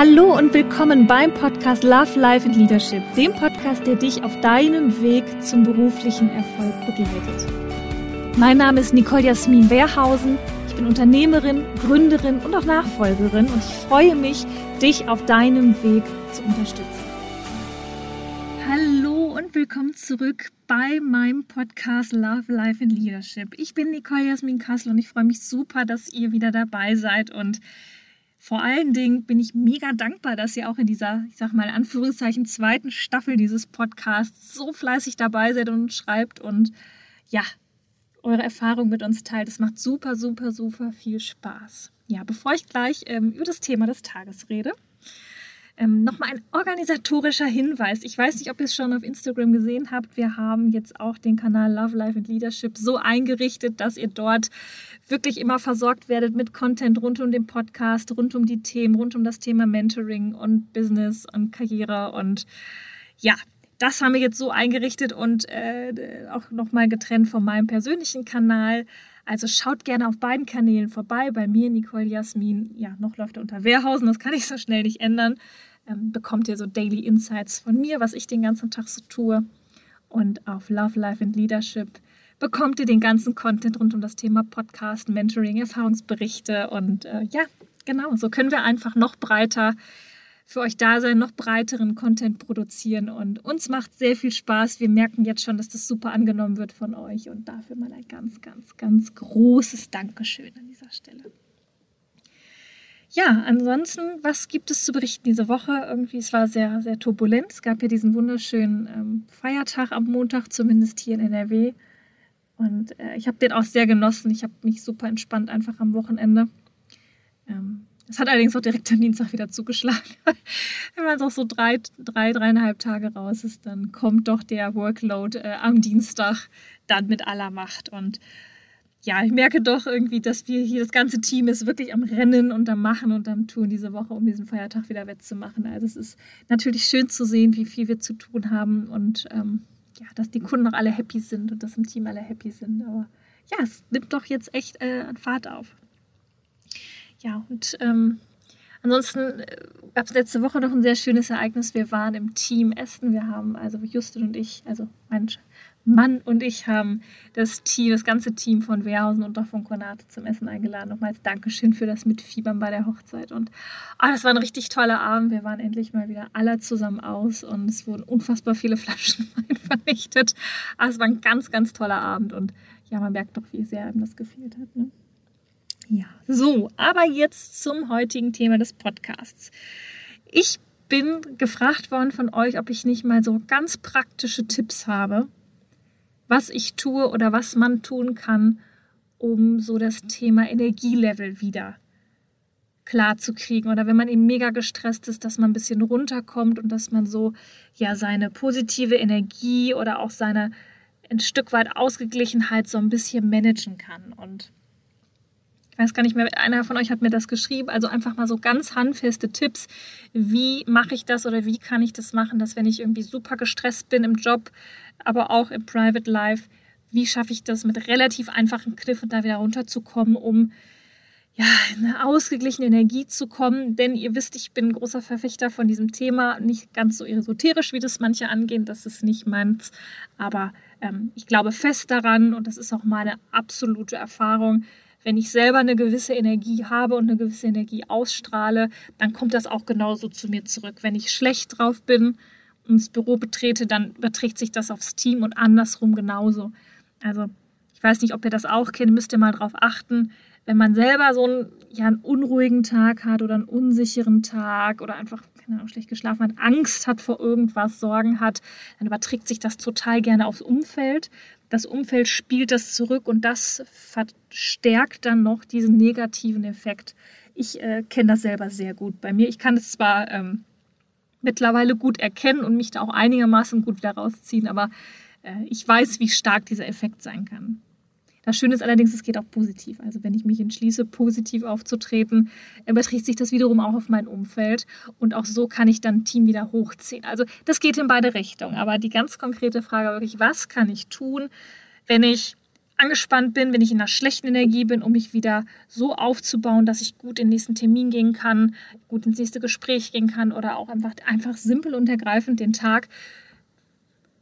Hallo und willkommen beim Podcast Love, Life and Leadership, dem Podcast, der dich auf deinem Weg zum beruflichen Erfolg begleitet. Mein Name ist Nicole Jasmin Wehrhausen. Ich bin Unternehmerin, Gründerin und auch Nachfolgerin und ich freue mich, dich auf deinem Weg zu unterstützen. Hallo und willkommen zurück bei meinem Podcast Love, Life and Leadership. Ich bin Nicole Jasmin Kassel und ich freue mich super, dass ihr wieder dabei seid und vor allen Dingen bin ich mega dankbar, dass ihr auch in dieser, ich sag mal, in Anführungszeichen zweiten Staffel dieses Podcasts so fleißig dabei seid und schreibt und ja, eure Erfahrung mit uns teilt. Es macht super, super, super viel Spaß. Ja, bevor ich gleich ähm, über das Thema des Tages rede, ähm, Nochmal ein organisatorischer Hinweis. Ich weiß nicht, ob ihr es schon auf Instagram gesehen habt. Wir haben jetzt auch den Kanal Love, Life and Leadership so eingerichtet, dass ihr dort wirklich immer versorgt werdet mit Content rund um den Podcast, rund um die Themen, rund um das Thema Mentoring und Business und Karriere. Und ja, das haben wir jetzt so eingerichtet und äh, auch nochmal getrennt von meinem persönlichen Kanal. Also schaut gerne auf beiden Kanälen vorbei. Bei mir, Nicole Jasmin, ja, noch läuft er unter Wehrhausen, das kann ich so schnell nicht ändern ähm, bekommt ihr so Daily Insights von mir, was ich den ganzen Tag so tue. Und auf Love, Life and Leadership bekommt ihr den ganzen Content rund um das Thema Podcast, Mentoring, Erfahrungsberichte. Und äh, ja, genau, so können wir einfach noch breiter für euch da sein, noch breiteren Content produzieren. Und uns macht sehr viel Spaß. Wir merken jetzt schon, dass das super angenommen wird von euch. Und dafür mal ein ganz, ganz, ganz großes Dankeschön an dieser Stelle. Ja, ansonsten, was gibt es zu berichten diese Woche? Irgendwie, es war sehr, sehr turbulent. Es gab ja diesen wunderschönen ähm, Feiertag am Montag, zumindest hier in NRW. Und äh, ich habe den auch sehr genossen. Ich habe mich super entspannt einfach am Wochenende. Ähm, es hat allerdings auch direkt am Dienstag wieder zugeschlagen. Wenn man so drei, drei, dreieinhalb Tage raus ist, dann kommt doch der Workload äh, am Dienstag dann mit aller Macht. Und ja, ich merke doch irgendwie, dass wir hier, das ganze Team ist wirklich am Rennen und am Machen und am Tun diese Woche, um diesen Feiertag wieder wettzumachen. Also es ist natürlich schön zu sehen, wie viel wir zu tun haben und ähm, ja, dass die Kunden auch alle happy sind und dass im Team alle happy sind. Aber ja, es nimmt doch jetzt echt äh, an Fahrt auf. Ja, und ähm, ansonsten äh, gab es letzte Woche noch ein sehr schönes Ereignis. Wir waren im Team Essen. Wir haben, also Justin und ich, also mein Mann und ich haben das Team, das ganze Team von Wehrhausen und auch von Konate zum Essen eingeladen. Nochmals Dankeschön für das Mitfiebern bei der Hochzeit. Und oh, das war ein richtig toller Abend. Wir waren endlich mal wieder alle zusammen aus und es wurden unfassbar viele Flaschen Wein vernichtet. Ah, es war ein ganz, ganz toller Abend und ja, man merkt doch, wie sehr einem das gefehlt hat. Ne? Ja, so, aber jetzt zum heutigen Thema des Podcasts. Ich bin gefragt worden von euch, ob ich nicht mal so ganz praktische Tipps habe, was ich tue oder was man tun kann, um so das Thema Energielevel wieder klar zu kriegen oder wenn man eben mega gestresst ist, dass man ein bisschen runterkommt und dass man so ja seine positive Energie oder auch seine ein Stück weit Ausgeglichenheit so ein bisschen managen kann. Und weiß gar nicht mehr, einer von euch hat mir das geschrieben. Also einfach mal so ganz handfeste Tipps. Wie mache ich das oder wie kann ich das machen, dass wenn ich irgendwie super gestresst bin im Job, aber auch im Private Life, wie schaffe ich das mit relativ einfachen Kniffen da wieder runterzukommen, um ja, in eine ausgeglichene Energie zu kommen. Denn ihr wisst, ich bin ein großer Verfechter von diesem Thema. Nicht ganz so esoterisch, wie das manche angehen. Das ist nicht meins. Aber ähm, ich glaube fest daran und das ist auch meine absolute Erfahrung, wenn ich selber eine gewisse Energie habe und eine gewisse Energie ausstrahle, dann kommt das auch genauso zu mir zurück. Wenn ich schlecht drauf bin und das Büro betrete, dann überträgt sich das aufs Team und andersrum genauso. Also ich weiß nicht, ob ihr das auch kennt, müsst ihr mal drauf achten. Wenn man selber so einen, ja, einen unruhigen Tag hat oder einen unsicheren Tag oder einfach Ahnung, schlecht geschlafen hat, Angst hat vor irgendwas, Sorgen hat, dann überträgt sich das total gerne aufs Umfeld das Umfeld spielt das zurück und das verstärkt dann noch diesen negativen Effekt. Ich äh, kenne das selber sehr gut bei mir. Ich kann es zwar ähm, mittlerweile gut erkennen und mich da auch einigermaßen gut wieder rausziehen, aber äh, ich weiß, wie stark dieser Effekt sein kann. Das Schöne ist allerdings, es geht auch positiv. Also wenn ich mich entschließe, positiv aufzutreten, überträgt sich das wiederum auch auf mein Umfeld. Und auch so kann ich dann Team wieder hochziehen. Also das geht in beide Richtungen. Aber die ganz konkrete Frage wirklich, was kann ich tun, wenn ich angespannt bin, wenn ich in einer schlechten Energie bin, um mich wieder so aufzubauen, dass ich gut in den nächsten Termin gehen kann, gut ins nächste Gespräch gehen kann oder auch einfach, einfach simpel und ergreifend den Tag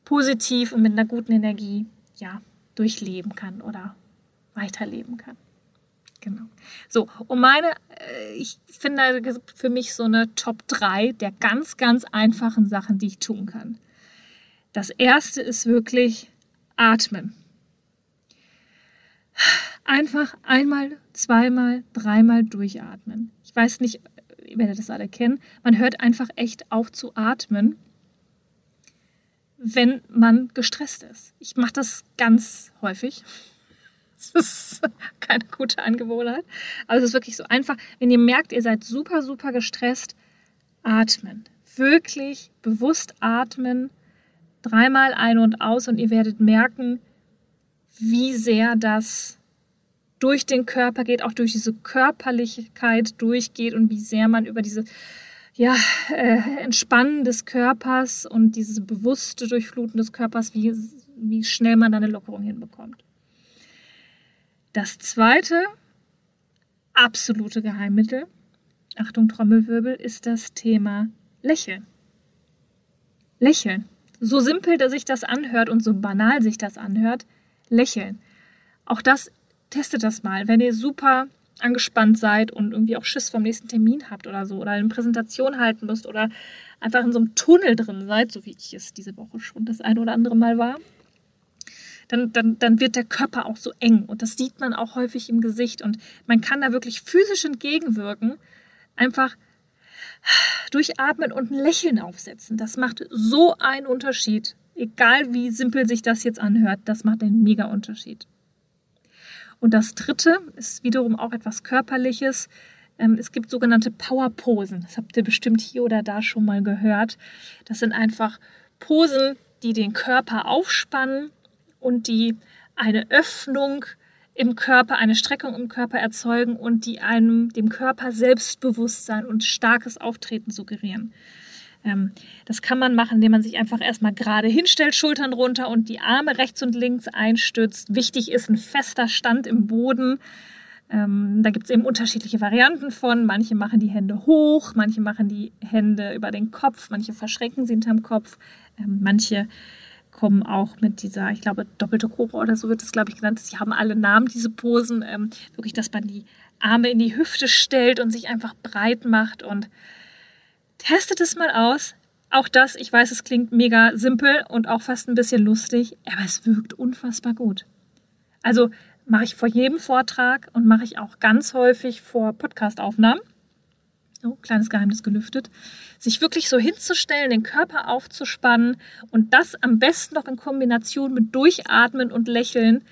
positiv und mit einer guten Energie ja, durchleben kann oder weiterleben kann. Genau. So, und meine, äh, ich finde für mich so eine Top 3 der ganz, ganz einfachen Sachen, die ich tun kann. Das erste ist wirklich atmen. Einfach einmal, zweimal, dreimal durchatmen. Ich weiß nicht, ihr werdet das alle kennen. Man hört einfach echt auf zu atmen, wenn man gestresst ist. Ich mache das ganz häufig. Das ist keine gute Angewohnheit. Aber es ist wirklich so einfach, wenn ihr merkt, ihr seid super, super gestresst, atmen. Wirklich bewusst atmen. Dreimal ein und aus und ihr werdet merken, wie sehr das durch den Körper geht, auch durch diese Körperlichkeit durchgeht und wie sehr man über diese ja, äh, Entspannen des Körpers und dieses bewusste Durchfluten des Körpers, wie, wie schnell man da eine Lockerung hinbekommt. Das zweite absolute Geheimmittel, Achtung Trommelwirbel, ist das Thema Lächeln. Lächeln. So simpel, dass sich das anhört und so banal sich das anhört, lächeln. Auch das, testet das mal. Wenn ihr super angespannt seid und irgendwie auch Schiss vom nächsten Termin habt oder so oder eine Präsentation halten müsst oder einfach in so einem Tunnel drin seid, so wie ich es diese Woche schon das ein oder andere Mal war, dann, dann, dann wird der Körper auch so eng. Und das sieht man auch häufig im Gesicht. Und man kann da wirklich physisch entgegenwirken. Einfach durchatmen und ein Lächeln aufsetzen. Das macht so einen Unterschied. Egal wie simpel sich das jetzt anhört, das macht einen mega Unterschied. Und das dritte ist wiederum auch etwas Körperliches. Ähm, es gibt sogenannte Powerposen. Das habt ihr bestimmt hier oder da schon mal gehört. Das sind einfach Posen, die den Körper aufspannen und die eine Öffnung im Körper, eine Streckung im Körper erzeugen und die einem dem Körper Selbstbewusstsein und starkes Auftreten suggerieren. Ähm, das kann man machen, indem man sich einfach erstmal gerade hinstellt, Schultern runter und die Arme rechts und links einstützt. Wichtig ist ein fester Stand im Boden. Ähm, da gibt es eben unterschiedliche Varianten von. Manche machen die Hände hoch, manche machen die Hände über den Kopf, manche verschränken sie hinterm Kopf, ähm, manche kommen auch mit dieser, ich glaube, doppelte Cobra oder so wird es, glaube ich, genannt. Sie haben alle Namen, diese Posen. Ähm, wirklich, dass man die Arme in die Hüfte stellt und sich einfach breit macht und testet es mal aus. Auch das, ich weiß, es klingt mega simpel und auch fast ein bisschen lustig, aber es wirkt unfassbar gut. Also mache ich vor jedem Vortrag und mache ich auch ganz häufig vor Podcastaufnahmen oh, kleines Geheimnis gelüftet, sich wirklich so hinzustellen, den Körper aufzuspannen und das am besten noch in Kombination mit Durchatmen und Lächeln.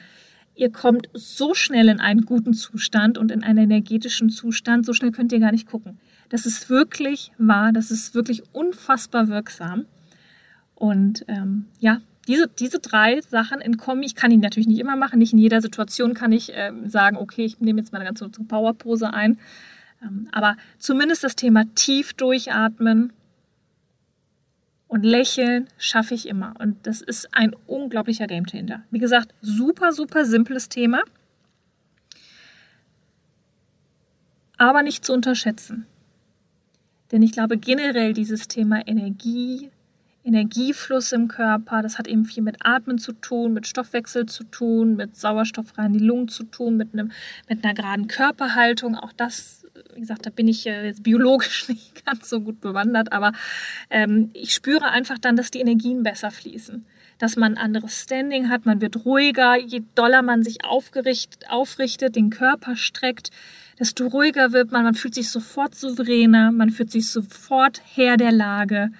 Ihr kommt so schnell in einen guten Zustand und in einen energetischen Zustand, so schnell könnt ihr gar nicht gucken. Das ist wirklich wahr, das ist wirklich unfassbar wirksam. Und ähm, ja, diese, diese drei Sachen in Kombi, ich kann ihn natürlich nicht immer machen, nicht in jeder Situation kann ich ähm, sagen, okay, ich nehme jetzt mal eine ganze Powerpose ein. Ähm, aber zumindest das Thema tief durchatmen und lächeln schaffe ich immer. Und das ist ein unglaublicher Gamechanger. Wie gesagt, super, super simples Thema. Aber nicht zu unterschätzen. Denn ich glaube generell dieses Thema Energie, Energiefluss im Körper. Das hat eben viel mit Atmen zu tun, mit Stoffwechsel zu tun, mit Sauerstoff rein in die Lungen zu tun, mit, einem, mit einer geraden Körperhaltung. Auch das, wie gesagt, da bin ich jetzt biologisch nicht ganz so gut bewandert, aber ähm, ich spüre einfach dann, dass die Energien besser fließen. Dass man ein anderes Standing hat, man wird ruhiger, je doller man sich aufgerichtet, aufrichtet, den Körper streckt, desto ruhiger wird man, man fühlt sich sofort souveräner, man fühlt sich sofort Herr der Lage.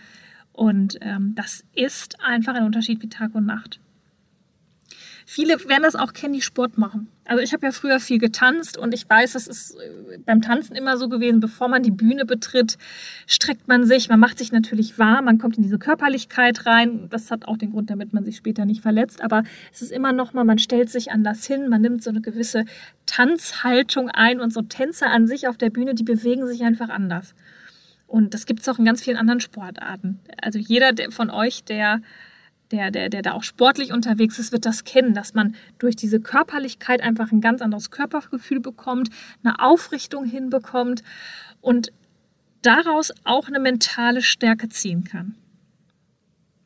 Und ähm, das ist einfach ein Unterschied wie Tag und Nacht. Viele werden das auch kennen, die Sport machen. Also ich habe ja früher viel getanzt und ich weiß, es ist äh, beim Tanzen immer so gewesen, bevor man die Bühne betritt, streckt man sich, man macht sich natürlich warm, man kommt in diese Körperlichkeit rein. Das hat auch den Grund, damit man sich später nicht verletzt. Aber es ist immer noch mal, man stellt sich anders hin, man nimmt so eine gewisse Tanzhaltung ein und so Tänzer an sich auf der Bühne, die bewegen sich einfach anders. Und das gibt es auch in ganz vielen anderen Sportarten. Also jeder von euch, der der, der, der da auch sportlich unterwegs ist, wird das kennen, dass man durch diese Körperlichkeit einfach ein ganz anderes Körpergefühl bekommt, eine Aufrichtung hinbekommt und daraus auch eine mentale Stärke ziehen kann.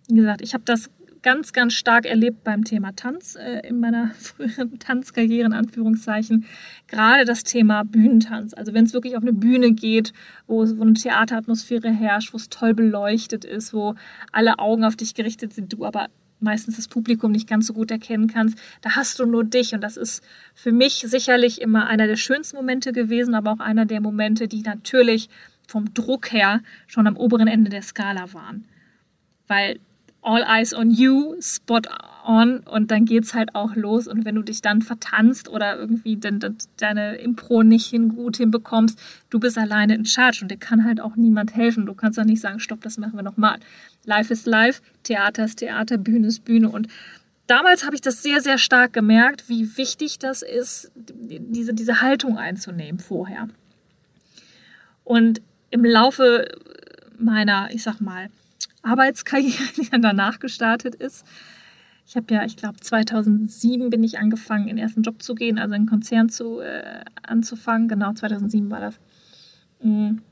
Wie gesagt, ich habe das ganz, ganz stark erlebt beim Thema Tanz äh, in meiner früheren Tanzkarriere, in Anführungszeichen. Gerade das Thema Bühnentanz. Also wenn es wirklich auf eine Bühne geht, wo, wo eine Theateratmosphäre herrscht, wo es toll beleuchtet ist, wo alle Augen auf dich gerichtet sind, du aber meistens das Publikum nicht ganz so gut erkennen kannst, da hast du nur dich. Und das ist für mich sicherlich immer einer der schönsten Momente gewesen, aber auch einer der Momente, die natürlich vom Druck her schon am oberen Ende der Skala waren. Weil all eyes on you, spot on und dann geht's halt auch los und wenn du dich dann vertanzt oder irgendwie de de deine Impro nicht hin, gut hinbekommst, du bist alleine in Charge und dir kann halt auch niemand helfen. Du kannst auch nicht sagen, stopp, das machen wir nochmal. Live ist live, Theater ist Theater, Bühne ist Bühne und damals habe ich das sehr, sehr stark gemerkt, wie wichtig das ist, diese, diese Haltung einzunehmen vorher. Und im Laufe meiner, ich sag mal, Arbeitskarriere, die dann danach gestartet ist. Ich habe ja, ich glaube, 2007 bin ich angefangen, in den ersten Job zu gehen, also in einen Konzern zu, äh, anzufangen. Genau, 2007 war das. Mhm.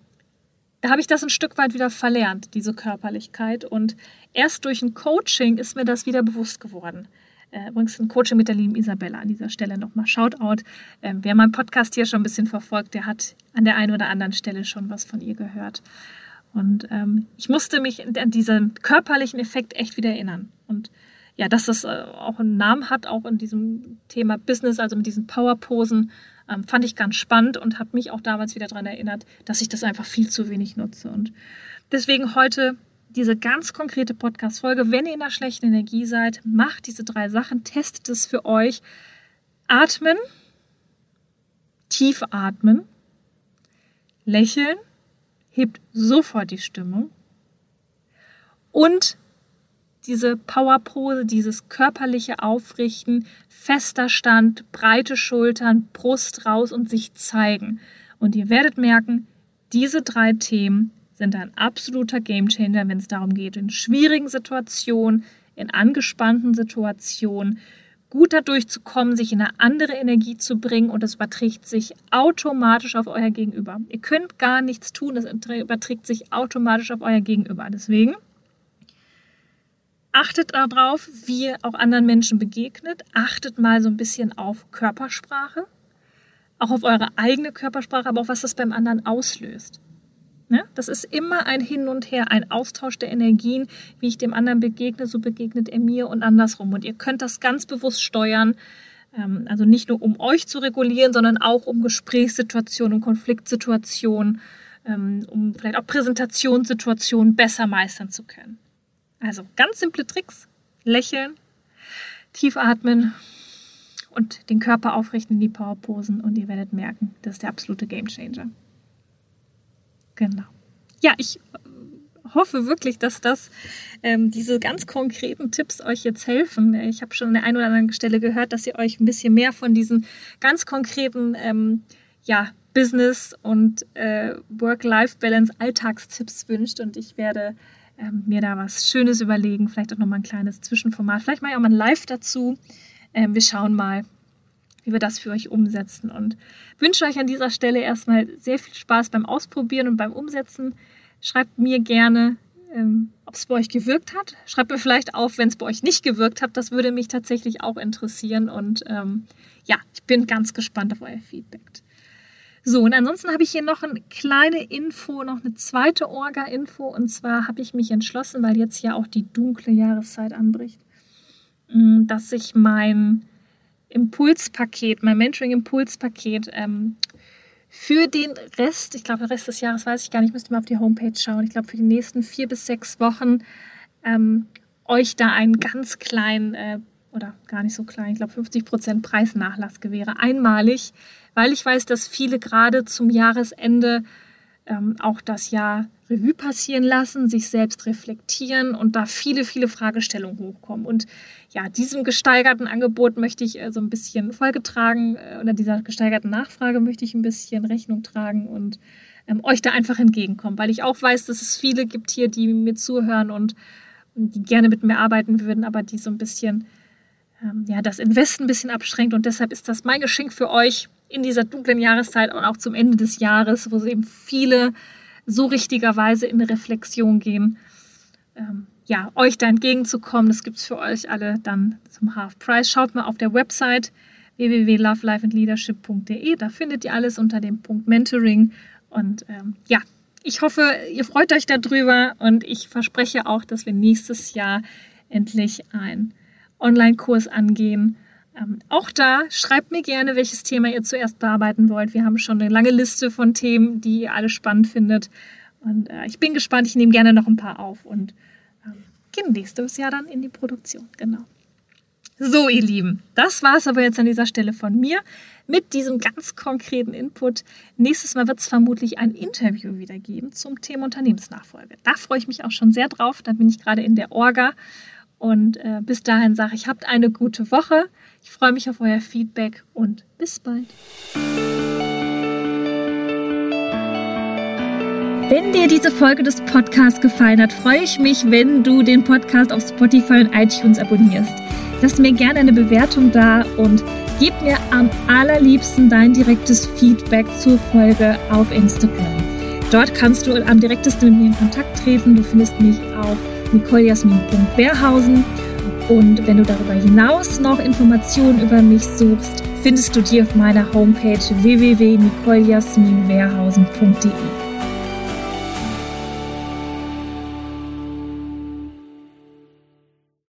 Da habe ich das ein Stück weit wieder verlernt, diese Körperlichkeit. Und erst durch ein Coaching ist mir das wieder bewusst geworden. Äh, übrigens ein Coaching mit der lieben Isabella an dieser Stelle nochmal Shoutout. Ähm, wer meinen Podcast hier schon ein bisschen verfolgt, der hat an der einen oder anderen Stelle schon was von ihr gehört. Und ähm, ich musste mich an diesen körperlichen Effekt echt wieder erinnern. Und ja, dass das äh, auch einen Namen hat, auch in diesem Thema Business, also mit diesen Powerposen, ähm, fand ich ganz spannend und hat mich auch damals wieder daran erinnert, dass ich das einfach viel zu wenig nutze. Und deswegen heute diese ganz konkrete Podcast-Folge. Wenn ihr in einer schlechten Energie seid, macht diese drei Sachen, testet es für euch. Atmen, tief atmen, lächeln hebt sofort die Stimmung. Und diese Powerpose, dieses körperliche Aufrichten, fester Stand, breite Schultern, Brust raus und sich zeigen. Und ihr werdet merken, diese drei Themen sind ein absoluter Gamechanger, wenn es darum geht, in schwierigen Situationen, in angespannten Situationen gut dadurch zu kommen, sich in eine andere Energie zu bringen und das überträgt sich automatisch auf euer Gegenüber. Ihr könnt gar nichts tun, das überträgt sich automatisch auf euer Gegenüber. Deswegen achtet darauf, wie ihr auch anderen Menschen begegnet. Achtet mal so ein bisschen auf Körpersprache, auch auf eure eigene Körpersprache, aber auch was das beim anderen auslöst. Ne? Das ist immer ein Hin und Her, ein Austausch der Energien. Wie ich dem anderen begegne, so begegnet er mir und andersrum. Und ihr könnt das ganz bewusst steuern. Ähm, also nicht nur um euch zu regulieren, sondern auch um Gesprächssituationen, um Konfliktsituationen, ähm, um vielleicht auch Präsentationssituationen besser meistern zu können. Also ganz simple Tricks. Lächeln, tief atmen und den Körper aufrichten in die Powerposen und ihr werdet merken, das ist der absolute Gamechanger. Genau. Ja, ich äh, hoffe wirklich, dass das ähm, diese ganz konkreten Tipps euch jetzt helfen. Ich habe schon an der einen oder anderen Stelle gehört, dass ihr euch ein bisschen mehr von diesen ganz konkreten ähm, ja, Business- und äh, Work-Life-Balance Alltagstipps wünscht und ich werde ähm, mir da was Schönes überlegen, vielleicht auch nochmal ein kleines Zwischenformat, vielleicht ich auch mal ein Live dazu. Ähm, wir schauen mal, wie wir das für euch umsetzen. Und wünsche euch an dieser Stelle erstmal sehr viel Spaß beim Ausprobieren und beim Umsetzen. Schreibt mir gerne, ähm, ob es bei euch gewirkt hat. Schreibt mir vielleicht auf, wenn es bei euch nicht gewirkt hat. Das würde mich tatsächlich auch interessieren. Und ähm, ja, ich bin ganz gespannt auf euer Feedback. So, und ansonsten habe ich hier noch eine kleine Info, noch eine zweite Orga-Info. Und zwar habe ich mich entschlossen, weil jetzt ja auch die dunkle Jahreszeit anbricht, mm, dass ich mein Impulspaket, mein Mentoring-Impulspaket ähm, für den Rest, ich glaube, der Rest des Jahres weiß ich gar nicht, müsste mal auf die Homepage schauen. Ich glaube, für die nächsten vier bis sechs Wochen ähm, euch da einen ganz kleinen äh, oder gar nicht so klein, ich glaube 50 Prozent Preisnachlass gewähre, einmalig, weil ich weiß, dass viele gerade zum Jahresende ähm, auch das Jahr Revue passieren lassen, sich selbst reflektieren und da viele, viele Fragestellungen hochkommen. Und ja, diesem gesteigerten Angebot möchte ich äh, so ein bisschen Folge tragen äh, oder dieser gesteigerten Nachfrage möchte ich ein bisschen Rechnung tragen und ähm, euch da einfach entgegenkommen, weil ich auch weiß, dass es viele gibt hier, die mir zuhören und die gerne mit mir arbeiten würden, aber die so ein bisschen ähm, ja, das Investen ein bisschen abschränkt. Und deshalb ist das mein Geschenk für euch in dieser dunklen Jahreszeit und auch zum Ende des Jahres, wo eben viele so richtigerweise in eine Reflexion gehen. Ähm, ja, euch da entgegenzukommen, das gibt es für euch alle dann zum Half Price. Schaut mal auf der Website www.lovelifeandleadership.de. Da findet ihr alles unter dem Punkt Mentoring. Und ähm, ja, ich hoffe, ihr freut euch darüber und ich verspreche auch, dass wir nächstes Jahr endlich ein Online-Kurs angehen. Ähm, auch da schreibt mir gerne, welches Thema ihr zuerst bearbeiten wollt. Wir haben schon eine lange Liste von Themen, die ihr alle spannend findet. Und äh, ich bin gespannt. Ich nehme gerne noch ein paar auf und ähm, gehen nächstes Jahr dann in die Produktion. Genau. So, ihr Lieben, das war es aber jetzt an dieser Stelle von mir mit diesem ganz konkreten Input. Nächstes Mal wird es vermutlich ein Interview wieder geben zum Thema Unternehmensnachfolge. Da freue ich mich auch schon sehr drauf. Da bin ich gerade in der Orga und äh, bis dahin sage ich, habt eine gute Woche. Ich freue mich auf euer Feedback und bis bald. Wenn dir diese Folge des Podcasts gefallen hat, freue ich mich, wenn du den Podcast auf Spotify und iTunes abonnierst. Lass mir gerne eine Bewertung da und gib mir am allerliebsten dein direktes Feedback zur Folge auf Instagram. Dort kannst du am direktesten mit mir in Kontakt treten. Du findest mich auf nicolejasmin.wehrhausen. Und wenn du darüber hinaus noch Informationen über mich suchst, findest du die auf meiner Homepage www.nicolejasminwehrhausen.de.